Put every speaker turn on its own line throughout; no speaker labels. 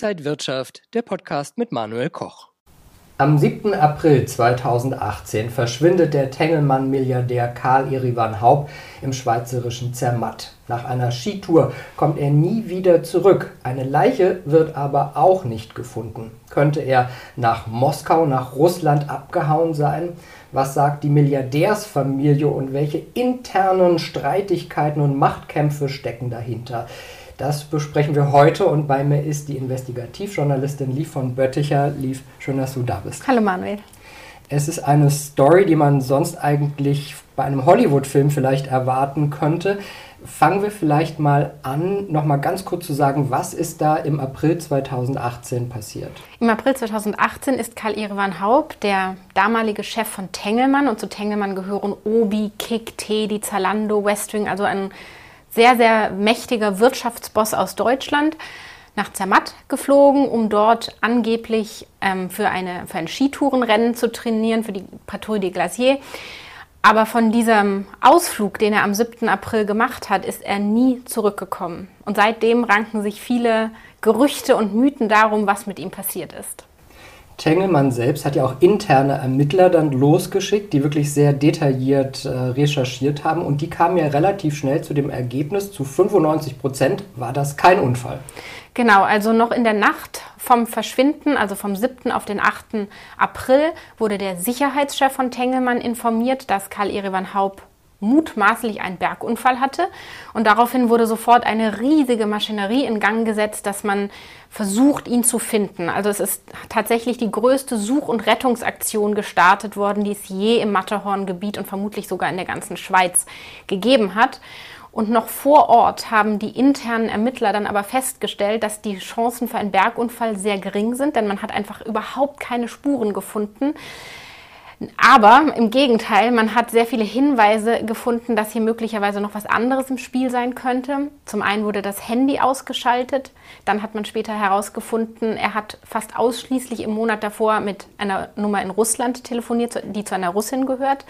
Inside Wirtschaft, der Podcast mit Manuel Koch.
Am 7. April 2018 verschwindet der Tengelmann-Milliardär Karl Erivan Haupt im schweizerischen Zermatt. Nach einer Skitour kommt er nie wieder zurück. Eine Leiche wird aber auch nicht gefunden. Könnte er nach Moskau, nach Russland abgehauen sein? Was sagt die Milliardärsfamilie und welche internen Streitigkeiten und Machtkämpfe stecken dahinter? Das besprechen wir heute und bei mir ist die Investigativjournalistin Liv von Bötticher. Liv, schön, dass du da bist.
Hallo Manuel.
Es ist eine Story, die man sonst eigentlich bei einem Hollywood-Film vielleicht erwarten könnte. Fangen wir vielleicht mal an, nochmal ganz kurz zu sagen, was ist da im April 2018 passiert?
Im April 2018 ist Karl Erevan Haupt, der damalige Chef von Tengelmann, und zu Tengelmann gehören Obi, Kick, Teddy, Zalando, Westwing, also ein sehr, sehr mächtiger Wirtschaftsboss aus Deutschland nach Zermatt geflogen, um dort angeblich ähm, für, eine, für ein Skitourenrennen zu trainieren, für die Patrouille des Glaciers. Aber von diesem Ausflug, den er am 7. April gemacht hat, ist er nie zurückgekommen. Und seitdem ranken sich viele Gerüchte und Mythen darum, was mit ihm passiert ist.
Tengelmann selbst hat ja auch interne Ermittler dann losgeschickt, die wirklich sehr detailliert äh, recherchiert haben. Und die kamen ja relativ schnell zu dem Ergebnis, zu 95 Prozent war das kein Unfall.
Genau, also noch in der Nacht vom Verschwinden, also vom 7. auf den 8. April, wurde der Sicherheitschef von Tengelmann informiert, dass Karl Erevan Haupt mutmaßlich einen Bergunfall hatte. Und daraufhin wurde sofort eine riesige Maschinerie in Gang gesetzt, dass man versucht, ihn zu finden. Also es ist tatsächlich die größte Such- und Rettungsaktion gestartet worden, die es je im Matterhorn-Gebiet und vermutlich sogar in der ganzen Schweiz gegeben hat. Und noch vor Ort haben die internen Ermittler dann aber festgestellt, dass die Chancen für einen Bergunfall sehr gering sind, denn man hat einfach überhaupt keine Spuren gefunden. Aber im Gegenteil, man hat sehr viele Hinweise gefunden, dass hier möglicherweise noch was anderes im Spiel sein könnte. Zum einen wurde das Handy ausgeschaltet, dann hat man später herausgefunden, er hat fast ausschließlich im Monat davor mit einer Nummer in Russland telefoniert, die zu einer Russin gehört.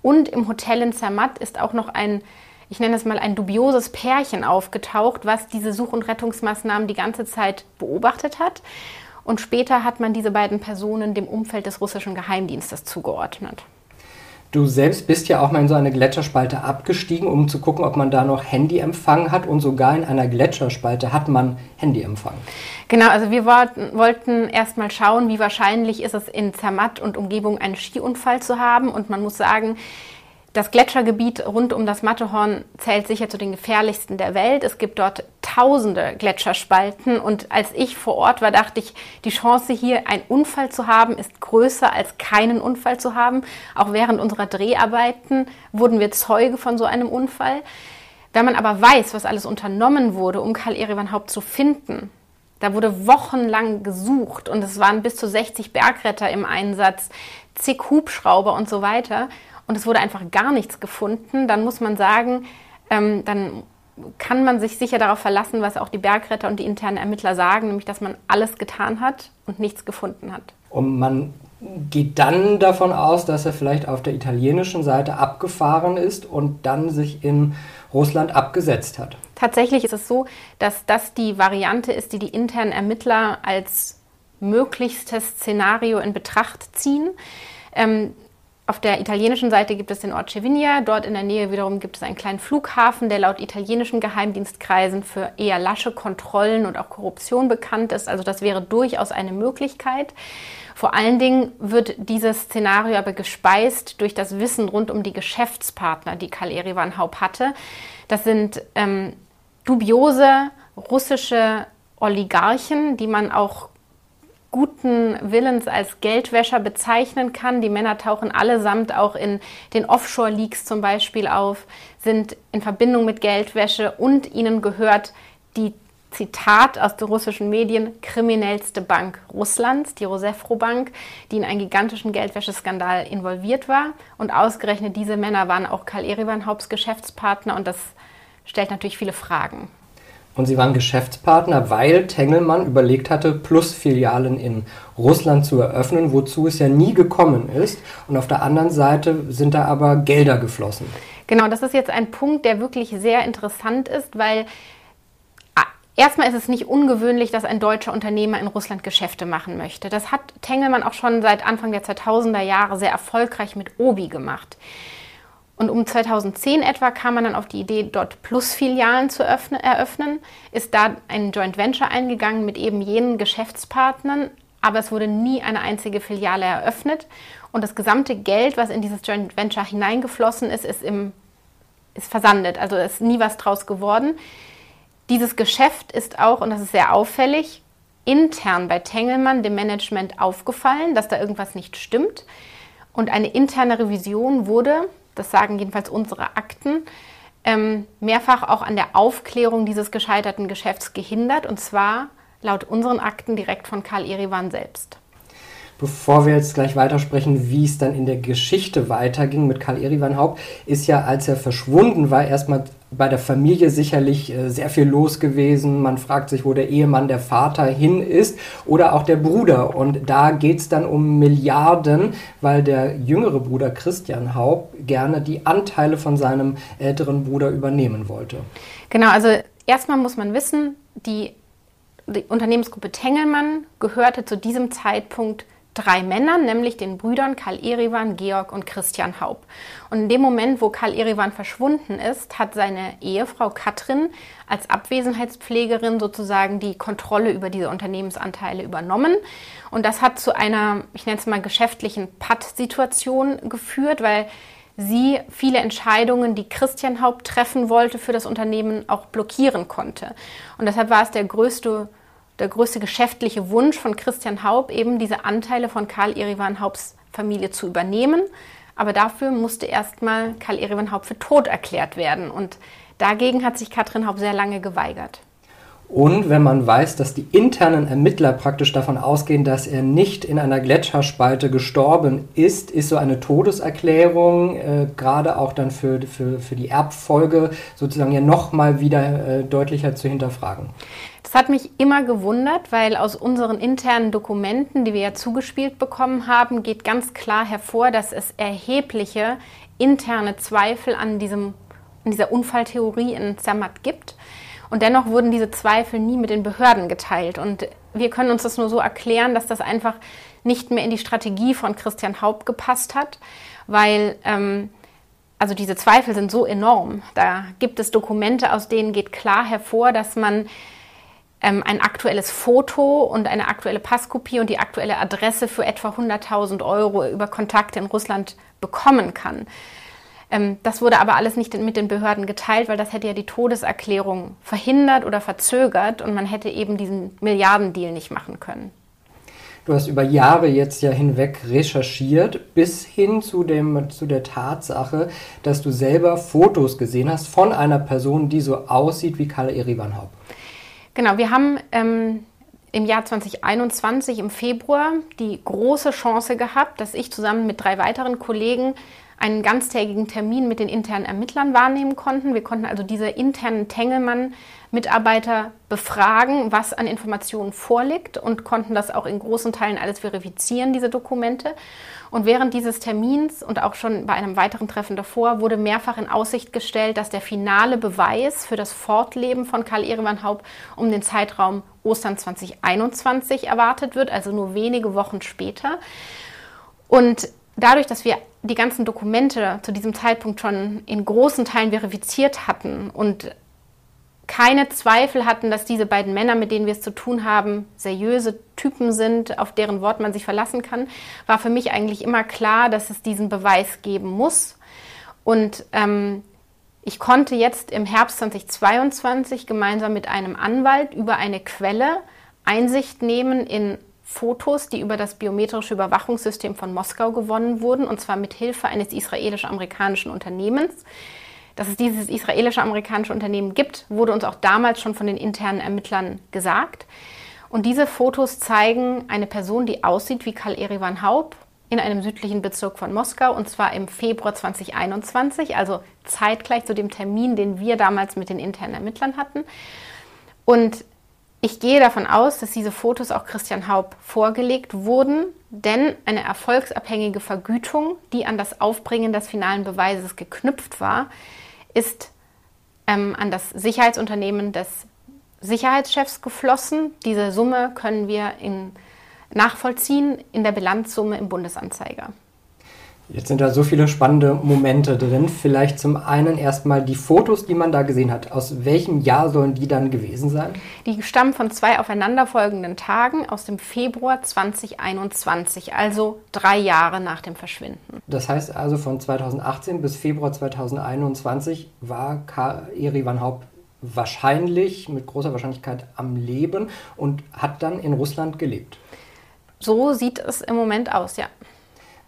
Und im Hotel in Zermatt ist auch noch ein ich nenne es mal ein dubioses Pärchen aufgetaucht, was diese Such- und Rettungsmaßnahmen die ganze Zeit beobachtet hat. Und später hat man diese beiden Personen dem Umfeld des russischen Geheimdienstes zugeordnet.
Du selbst bist ja auch mal in so eine Gletscherspalte abgestiegen, um zu gucken, ob man da noch Handyempfang hat. Und sogar in einer Gletscherspalte hat man Handyempfang.
Genau, also wir wollten, erst mal schauen, wie wahrscheinlich ist es in Zermatt und Umgebung einen Skiunfall zu haben. Und man muss sagen, das Gletschergebiet rund um das Matterhorn zählt sicher zu den gefährlichsten der Welt. Es gibt dort tausende Gletscherspalten und als ich vor Ort war, dachte ich, die Chance hier einen Unfall zu haben ist größer als keinen Unfall zu haben. Auch während unserer Dreharbeiten wurden wir Zeuge von so einem Unfall. Wenn man aber weiß, was alles unternommen wurde, um Karl Erivan Haupt zu finden, da wurde wochenlang gesucht und es waren bis zu 60 Bergretter im Einsatz, zig Hubschrauber und so weiter und es wurde einfach gar nichts gefunden, dann muss man sagen, ähm, dann kann man sich sicher darauf verlassen, was auch die Bergretter und die internen Ermittler sagen, nämlich dass man alles getan hat und nichts gefunden hat.
Und man geht dann davon aus, dass er vielleicht auf der italienischen Seite abgefahren ist und dann sich in Russland abgesetzt hat.
Tatsächlich ist es so, dass das die Variante ist, die die internen Ermittler als möglichstes Szenario in Betracht ziehen. Ähm, auf der italienischen Seite gibt es den Ort Cevigna. Dort in der Nähe wiederum gibt es einen kleinen Flughafen, der laut italienischen Geheimdienstkreisen für eher lasche Kontrollen und auch Korruption bekannt ist. Also das wäre durchaus eine Möglichkeit. Vor allen Dingen wird dieses Szenario aber gespeist durch das Wissen rund um die Geschäftspartner, die Karl Erivan Haupt hatte. Das sind ähm, dubiose russische Oligarchen, die man auch guten Willens als Geldwäscher bezeichnen kann. Die Männer tauchen allesamt auch in den Offshore-Leaks zum Beispiel auf, sind in Verbindung mit Geldwäsche und ihnen gehört die Zitat aus den russischen Medien, kriminellste Bank Russlands, die Rosefro Bank, die in einen gigantischen Geldwäscheskandal involviert war. Und ausgerechnet diese Männer waren auch Karl Erivan Haupts Geschäftspartner und das stellt natürlich viele Fragen.
Und sie waren Geschäftspartner, weil Tengelmann überlegt hatte, Plus-Filialen in Russland zu eröffnen, wozu es ja nie gekommen ist. Und auf der anderen Seite sind da aber Gelder geflossen.
Genau, das ist jetzt ein Punkt, der wirklich sehr interessant ist, weil Erstmal ist es nicht ungewöhnlich, dass ein deutscher Unternehmer in Russland Geschäfte machen möchte. Das hat Tengelmann auch schon seit Anfang der 2000er Jahre sehr erfolgreich mit Obi gemacht. Und um 2010 etwa kam man dann auf die Idee, dort Plus-Filialen zu eröffnen, ist da ein Joint Venture eingegangen mit eben jenen Geschäftspartnern, aber es wurde nie eine einzige Filiale eröffnet. Und das gesamte Geld, was in dieses Joint Venture hineingeflossen ist, ist, im, ist versandet. Also ist nie was draus geworden. Dieses Geschäft ist auch, und das ist sehr auffällig, intern bei Tengelmann dem Management aufgefallen, dass da irgendwas nicht stimmt. Und eine interne Revision wurde, das sagen jedenfalls unsere Akten, ähm, mehrfach auch an der Aufklärung dieses gescheiterten Geschäfts gehindert. Und zwar laut unseren Akten direkt von Karl Erivan selbst.
Bevor wir jetzt gleich weitersprechen, wie es dann in der Geschichte weiterging mit Karl Erivan Haupt, ist ja, als er verschwunden war, erstmal bei der Familie sicherlich äh, sehr viel los gewesen. Man fragt sich, wo der Ehemann, der Vater hin ist oder auch der Bruder. Und da geht es dann um Milliarden, weil der jüngere Bruder Christian Haupt gerne die Anteile von seinem älteren Bruder übernehmen wollte.
Genau, also erstmal muss man wissen, die, die Unternehmensgruppe Tengelmann gehörte zu diesem Zeitpunkt drei Männern, nämlich den Brüdern Karl Erivan, Georg und Christian Haupt. Und in dem Moment, wo Karl Erivan verschwunden ist, hat seine Ehefrau Katrin als Abwesenheitspflegerin sozusagen die Kontrolle über diese Unternehmensanteile übernommen. Und das hat zu einer, ich nenne es mal, geschäftlichen Patt-Situation geführt, weil sie viele Entscheidungen, die Christian Haupt treffen wollte für das Unternehmen, auch blockieren konnte. Und deshalb war es der größte der größte geschäftliche Wunsch von Christian Haub, eben diese Anteile von Karl Erivan Haubs Familie zu übernehmen. Aber dafür musste erstmal Karl Erivan Haupt für tot erklärt werden. Und dagegen hat sich Katrin Haupt sehr lange geweigert.
Und wenn man weiß, dass die internen Ermittler praktisch davon ausgehen, dass er nicht in einer Gletscherspalte gestorben ist, ist so eine Todeserklärung äh, gerade auch dann für, für, für die Erbfolge sozusagen ja nochmal wieder äh, deutlicher zu hinterfragen.
Das hat mich immer gewundert, weil aus unseren internen Dokumenten, die wir ja zugespielt bekommen haben, geht ganz klar hervor, dass es erhebliche interne Zweifel an, diesem, an dieser Unfalltheorie in Zermatt gibt. Und dennoch wurden diese Zweifel nie mit den Behörden geteilt. Und wir können uns das nur so erklären, dass das einfach nicht mehr in die Strategie von Christian Haupt gepasst hat, weil ähm, also diese Zweifel sind so enorm. Da gibt es Dokumente, aus denen geht klar hervor, dass man ähm, ein aktuelles Foto und eine aktuelle Passkopie und die aktuelle Adresse für etwa 100.000 Euro über Kontakte in Russland bekommen kann. Ähm, das wurde aber alles nicht mit den Behörden geteilt, weil das hätte ja die Todeserklärung verhindert oder verzögert und man hätte eben diesen Milliardendeal nicht machen können.
Du hast über Jahre jetzt ja hinweg recherchiert, bis hin zu, dem, zu der Tatsache, dass du selber Fotos gesehen hast von einer Person, die so aussieht wie Karl Erivan Haupt.
Genau, wir haben ähm, im Jahr 2021 im Februar die große Chance gehabt, dass ich zusammen mit drei weiteren Kollegen einen ganztägigen Termin mit den internen Ermittlern wahrnehmen konnten. Wir konnten also diese internen Tengelmann-Mitarbeiter befragen, was an Informationen vorliegt und konnten das auch in großen Teilen alles verifizieren, diese Dokumente. Und während dieses Termins und auch schon bei einem weiteren Treffen davor wurde mehrfach in Aussicht gestellt, dass der finale Beweis für das Fortleben von Karl Ehrenmann Haupt um den Zeitraum Ostern 2021 erwartet wird, also nur wenige Wochen später. Und dadurch, dass wir die ganzen Dokumente zu diesem Zeitpunkt schon in großen Teilen verifiziert hatten und keine Zweifel hatten, dass diese beiden Männer, mit denen wir es zu tun haben, seriöse Typen sind, auf deren Wort man sich verlassen kann, war für mich eigentlich immer klar, dass es diesen Beweis geben muss. Und ähm, ich konnte jetzt im Herbst 2022 gemeinsam mit einem Anwalt über eine Quelle Einsicht nehmen in Fotos, die über das biometrische Überwachungssystem von Moskau gewonnen wurden, und zwar mit Hilfe eines israelisch-amerikanischen Unternehmens. Dass es dieses israelische-amerikanische Unternehmen gibt, wurde uns auch damals schon von den internen Ermittlern gesagt. Und diese Fotos zeigen eine Person, die aussieht wie Karl Erivan Haupt in einem südlichen Bezirk von Moskau und zwar im Februar 2021, also zeitgleich zu dem Termin, den wir damals mit den internen Ermittlern hatten. Und ich gehe davon aus, dass diese Fotos auch Christian Haupt vorgelegt wurden, denn eine erfolgsabhängige Vergütung, die an das Aufbringen des finalen Beweises geknüpft war, ist ähm, an das Sicherheitsunternehmen des Sicherheitschefs geflossen. Diese Summe können wir in, nachvollziehen in der Bilanzsumme im Bundesanzeiger.
Jetzt sind da so viele spannende Momente drin. Vielleicht zum einen erstmal die Fotos, die man da gesehen hat. Aus welchem Jahr sollen die dann gewesen sein?
Die stammen von zwei aufeinanderfolgenden Tagen aus dem Februar 2021, also drei Jahre nach dem Verschwinden.
Das heißt also von 2018 bis Februar 2021 war Eri Van Haupt wahrscheinlich, mit großer Wahrscheinlichkeit am Leben und hat dann in Russland gelebt.
So sieht es im Moment aus, ja.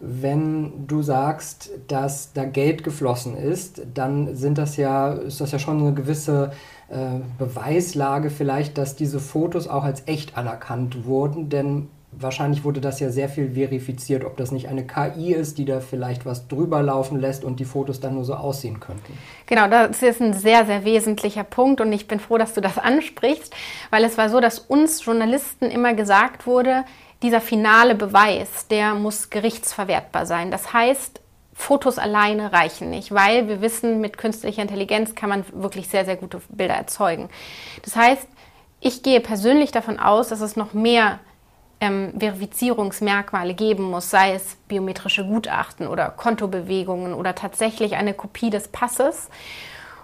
Wenn du sagst, dass da Geld geflossen ist, dann sind das ja, ist das ja schon eine gewisse äh, Beweislage vielleicht, dass diese Fotos auch als echt anerkannt wurden, denn wahrscheinlich wurde das ja sehr viel verifiziert, ob das nicht eine KI ist, die da vielleicht was drüber laufen lässt und die Fotos dann nur so aussehen könnten.
Genau, das ist ein sehr, sehr wesentlicher Punkt und ich bin froh, dass du das ansprichst, weil es war so, dass uns Journalisten immer gesagt wurde, dieser finale Beweis, der muss gerichtsverwertbar sein. Das heißt, Fotos alleine reichen nicht, weil wir wissen, mit künstlicher Intelligenz kann man wirklich sehr, sehr gute Bilder erzeugen. Das heißt, ich gehe persönlich davon aus, dass es noch mehr ähm, Verifizierungsmerkmale geben muss, sei es biometrische Gutachten oder Kontobewegungen oder tatsächlich eine Kopie des Passes.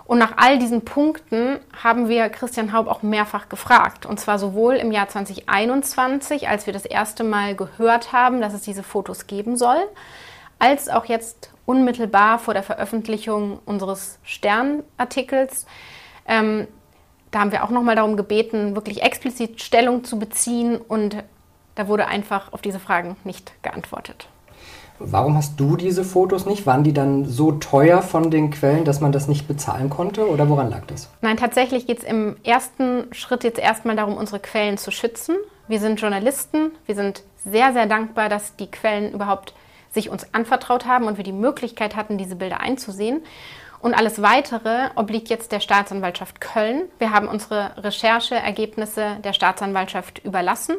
Und nach all diesen Punkten haben wir Christian Haub auch mehrfach gefragt. Und zwar sowohl im Jahr 2021, als wir das erste Mal gehört haben, dass es diese Fotos geben soll, als auch jetzt unmittelbar vor der Veröffentlichung unseres Sternartikels. Ähm, da haben wir auch nochmal darum gebeten, wirklich explizit Stellung zu beziehen und da wurde einfach auf diese Fragen nicht geantwortet.
Warum hast du diese Fotos nicht? Waren die dann so teuer von den Quellen, dass man das nicht bezahlen konnte oder woran lag das?
Nein, tatsächlich geht es im ersten Schritt jetzt erstmal darum, unsere Quellen zu schützen. Wir sind Journalisten, wir sind sehr, sehr dankbar, dass die Quellen überhaupt sich uns anvertraut haben und wir die Möglichkeit hatten, diese Bilder einzusehen. Und alles Weitere obliegt jetzt der Staatsanwaltschaft Köln. Wir haben unsere Rechercheergebnisse der Staatsanwaltschaft überlassen.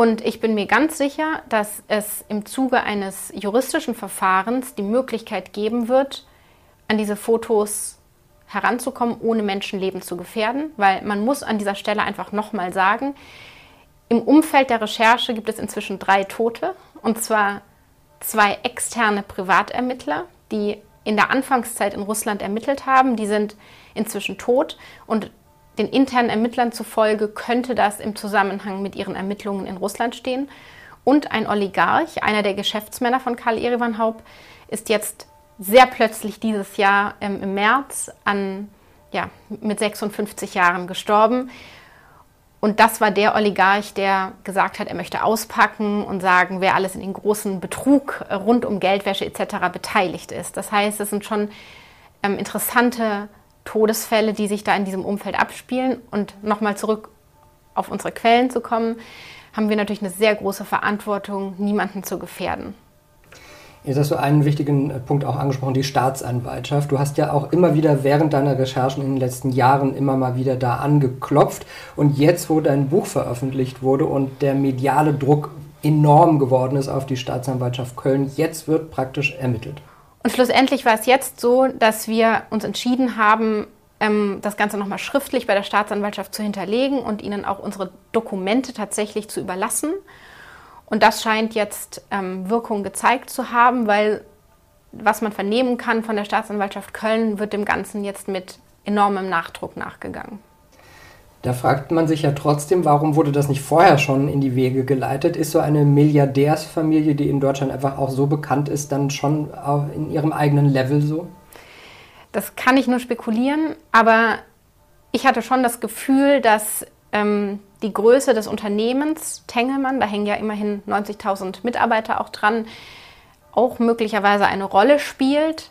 Und ich bin mir ganz sicher, dass es im Zuge eines juristischen Verfahrens die Möglichkeit geben wird, an diese Fotos heranzukommen, ohne Menschenleben zu gefährden, weil man muss an dieser Stelle einfach nochmal sagen, im Umfeld der Recherche gibt es inzwischen drei Tote, und zwar zwei externe Privatermittler, die in der Anfangszeit in Russland ermittelt haben. Die sind inzwischen tot. Und den internen Ermittlern zufolge könnte das im Zusammenhang mit ihren Ermittlungen in Russland stehen. Und ein Oligarch, einer der Geschäftsmänner von Karl Erivan Haupt, ist jetzt sehr plötzlich dieses Jahr ähm, im März an, ja, mit 56 Jahren gestorben. Und das war der Oligarch, der gesagt hat, er möchte auspacken und sagen, wer alles in den großen Betrug rund um Geldwäsche etc. beteiligt ist. Das heißt, es sind schon ähm, interessante Todesfälle, die sich da in diesem Umfeld abspielen. Und nochmal zurück auf unsere Quellen zu kommen, haben wir natürlich eine sehr große Verantwortung, niemanden zu gefährden.
Jetzt hast du einen wichtigen Punkt auch angesprochen, die Staatsanwaltschaft. Du hast ja auch immer wieder während deiner Recherchen in den letzten Jahren immer mal wieder da angeklopft. Und jetzt, wo dein Buch veröffentlicht wurde und der mediale Druck enorm geworden ist auf die Staatsanwaltschaft Köln, jetzt wird praktisch ermittelt.
Und schlussendlich war es jetzt so, dass wir uns entschieden haben, ähm, das Ganze nochmal schriftlich bei der Staatsanwaltschaft zu hinterlegen und ihnen auch unsere Dokumente tatsächlich zu überlassen. Und das scheint jetzt ähm, Wirkung gezeigt zu haben, weil was man vernehmen kann von der Staatsanwaltschaft Köln, wird dem Ganzen jetzt mit enormem Nachdruck nachgegangen.
Da fragt man sich ja trotzdem, warum wurde das nicht vorher schon in die Wege geleitet? Ist so eine Milliardärsfamilie, die in Deutschland einfach auch so bekannt ist, dann schon in ihrem eigenen Level so?
Das kann ich nur spekulieren, aber ich hatte schon das Gefühl, dass ähm, die Größe des Unternehmens Tengelmann, da hängen ja immerhin 90.000 Mitarbeiter auch dran, auch möglicherweise eine Rolle spielt.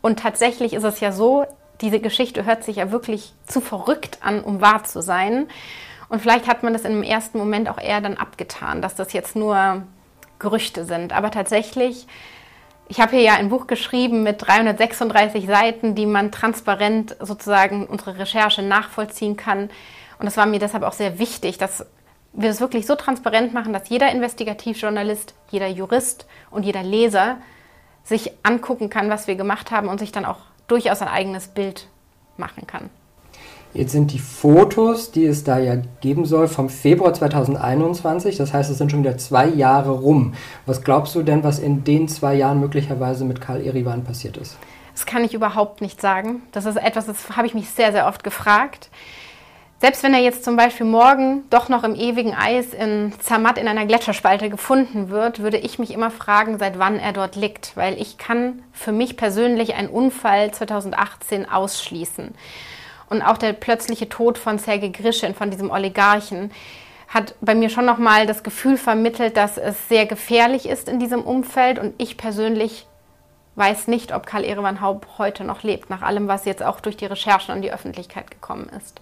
Und tatsächlich ist es ja so, diese Geschichte hört sich ja wirklich zu verrückt an, um wahr zu sein. Und vielleicht hat man das im ersten Moment auch eher dann abgetan, dass das jetzt nur Gerüchte sind. Aber tatsächlich, ich habe hier ja ein Buch geschrieben mit 336 Seiten, die man transparent sozusagen unsere Recherche nachvollziehen kann. Und es war mir deshalb auch sehr wichtig, dass wir es wirklich so transparent machen, dass jeder Investigativjournalist, jeder Jurist und jeder Leser sich angucken kann, was wir gemacht haben und sich dann auch durchaus ein eigenes Bild machen kann.
Jetzt sind die Fotos, die es da ja geben soll, vom Februar 2021. Das heißt, es sind schon wieder zwei Jahre rum. Was glaubst du denn, was in den zwei Jahren möglicherweise mit Karl Erivan passiert ist?
Das kann ich überhaupt nicht sagen. Das ist etwas, das habe ich mich sehr, sehr oft gefragt. Selbst wenn er jetzt zum Beispiel morgen doch noch im ewigen Eis in Zermatt in einer Gletscherspalte gefunden wird, würde ich mich immer fragen, seit wann er dort liegt. Weil ich kann für mich persönlich einen Unfall 2018 ausschließen. Und auch der plötzliche Tod von Sergei Grischin, von diesem Oligarchen, hat bei mir schon nochmal das Gefühl vermittelt, dass es sehr gefährlich ist in diesem Umfeld. Und ich persönlich weiß nicht, ob Karl Erevan Haupt heute noch lebt, nach allem, was jetzt auch durch die Recherchen an die Öffentlichkeit gekommen ist.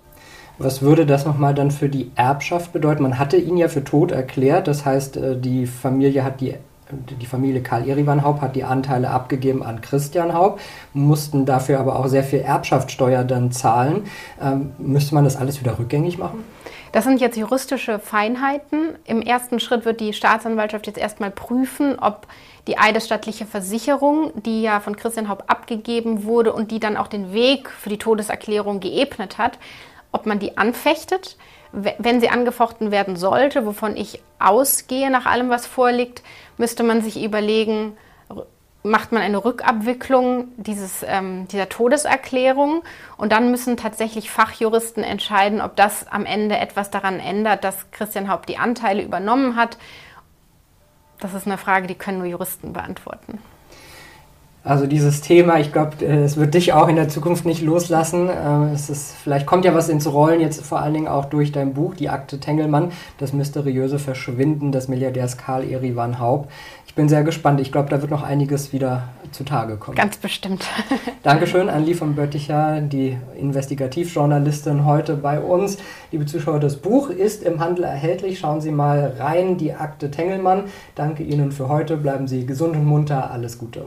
Was würde das nochmal dann für die Erbschaft bedeuten? Man hatte ihn ja für tot erklärt, das heißt, äh, die Familie hat die die Familie Karl Erivan Haupt hat die Anteile abgegeben an Christian Haupt, mussten dafür aber auch sehr viel Erbschaftssteuer dann zahlen. Ähm, müsste man das alles wieder rückgängig machen?
Das sind jetzt juristische Feinheiten. Im ersten Schritt wird die Staatsanwaltschaft jetzt erstmal prüfen, ob die eidesstattliche Versicherung, die ja von Christian Haupt abgegeben wurde und die dann auch den Weg für die Todeserklärung geebnet hat, ob man die anfechtet. Wenn sie angefochten werden sollte, wovon ich ausgehe nach allem, was vorliegt, müsste man sich überlegen, macht man eine Rückabwicklung dieses, ähm, dieser Todeserklärung und dann müssen tatsächlich Fachjuristen entscheiden, ob das am Ende etwas daran ändert, dass Christian Haupt die Anteile übernommen hat. Das ist eine Frage, die können nur Juristen beantworten.
Also dieses Thema, ich glaube, äh, es wird dich auch in der Zukunft nicht loslassen. Äh, es ist, vielleicht kommt ja was ins Rollen, jetzt vor allen Dingen auch durch dein Buch, die Akte Tengelmann, das mysteriöse Verschwinden des Milliardärs Karl Erivan Haupt. Ich bin sehr gespannt. Ich glaube, da wird noch einiges wieder zutage kommen.
Ganz bestimmt.
Dankeschön an Lee von Bötticher, die Investigativjournalistin heute bei uns. Liebe Zuschauer, das Buch ist im Handel erhältlich. Schauen Sie mal rein, die Akte Tengelmann. Danke Ihnen für heute. Bleiben Sie gesund und munter. Alles Gute.